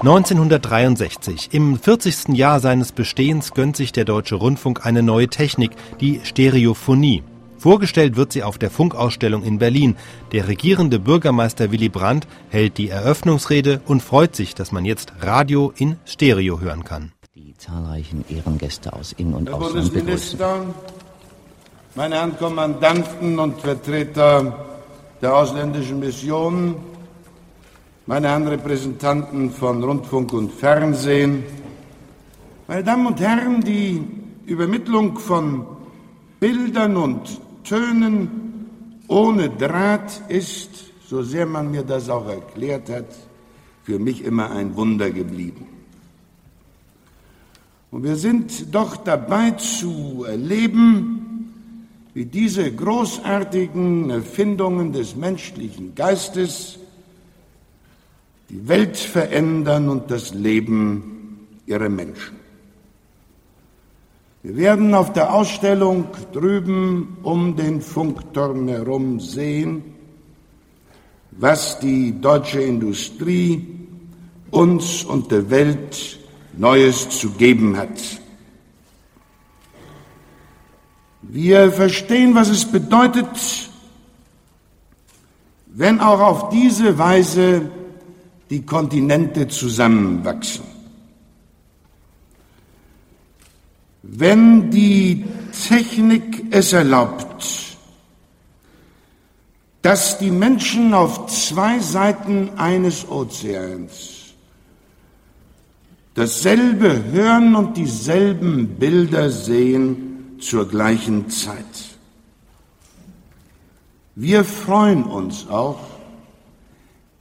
1963, im 40. Jahr seines Bestehens, gönnt sich der Deutsche Rundfunk eine neue Technik, die Stereophonie. Vorgestellt wird sie auf der Funkausstellung in Berlin. Der regierende Bürgermeister Willy Brandt hält die Eröffnungsrede und freut sich, dass man jetzt Radio in Stereo hören kann. Die zahlreichen Ehrengäste aus In- und Herr Ausland begrüßen. Bundesminister, meine Herren Kommandanten und Vertreter der ausländischen Missionen, meine Herren Repräsentanten von Rundfunk und Fernsehen, meine Damen und Herren, die Übermittlung von Bildern und Tönen ohne Draht ist, so sehr man mir das auch erklärt hat, für mich immer ein Wunder geblieben. Und wir sind doch dabei zu erleben, wie diese großartigen Erfindungen des menschlichen Geistes die Welt verändern und das Leben ihrer Menschen. Wir werden auf der Ausstellung drüben um den Funkturm herum sehen, was die deutsche Industrie uns und der Welt Neues zu geben hat. Wir verstehen, was es bedeutet, wenn auch auf diese Weise die Kontinente zusammenwachsen. Wenn die Technik es erlaubt, dass die Menschen auf zwei Seiten eines Ozeans dasselbe hören und dieselben Bilder sehen zur gleichen Zeit. Wir freuen uns auch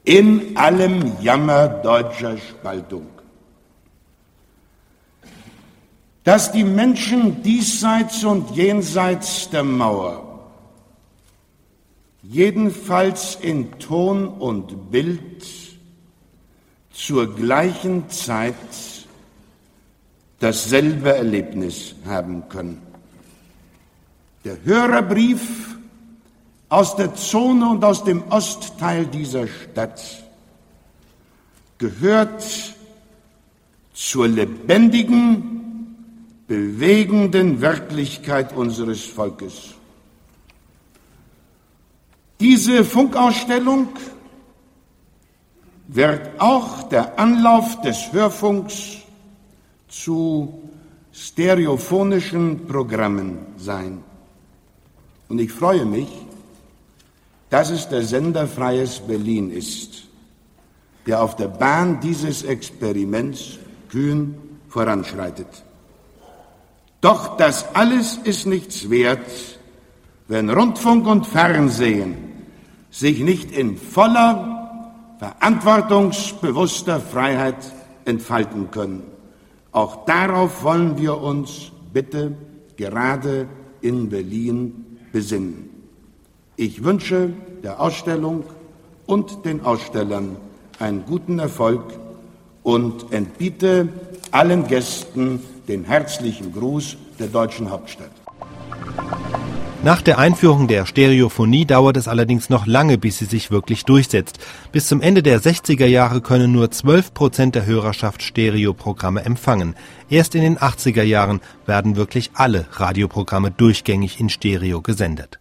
in allem Jammer deutscher Spaltung, dass die Menschen diesseits und jenseits der Mauer jedenfalls in Ton und Bild zur gleichen Zeit dasselbe Erlebnis haben können. Der Hörerbrief aus der Zone und aus dem Ostteil dieser Stadt gehört zur lebendigen, bewegenden Wirklichkeit unseres Volkes. Diese Funkausstellung wird auch der Anlauf des Hörfunks zu stereophonischen Programmen sein. Und ich freue mich, dass es der Sender Freies Berlin ist, der auf der Bahn dieses Experiments kühn voranschreitet. Doch das alles ist nichts wert, wenn Rundfunk und Fernsehen sich nicht in voller, verantwortungsbewusster Freiheit entfalten können. Auch darauf wollen wir uns bitte gerade in Berlin besinnen. Ich wünsche der Ausstellung und den Ausstellern einen guten Erfolg und entbiete allen Gästen den herzlichen Gruß der deutschen Hauptstadt. Nach der Einführung der Stereophonie dauert es allerdings noch lange, bis sie sich wirklich durchsetzt. Bis zum Ende der 60er Jahre können nur 12 Prozent der Hörerschaft Stereoprogramme empfangen. Erst in den 80er Jahren werden wirklich alle Radioprogramme durchgängig in Stereo gesendet.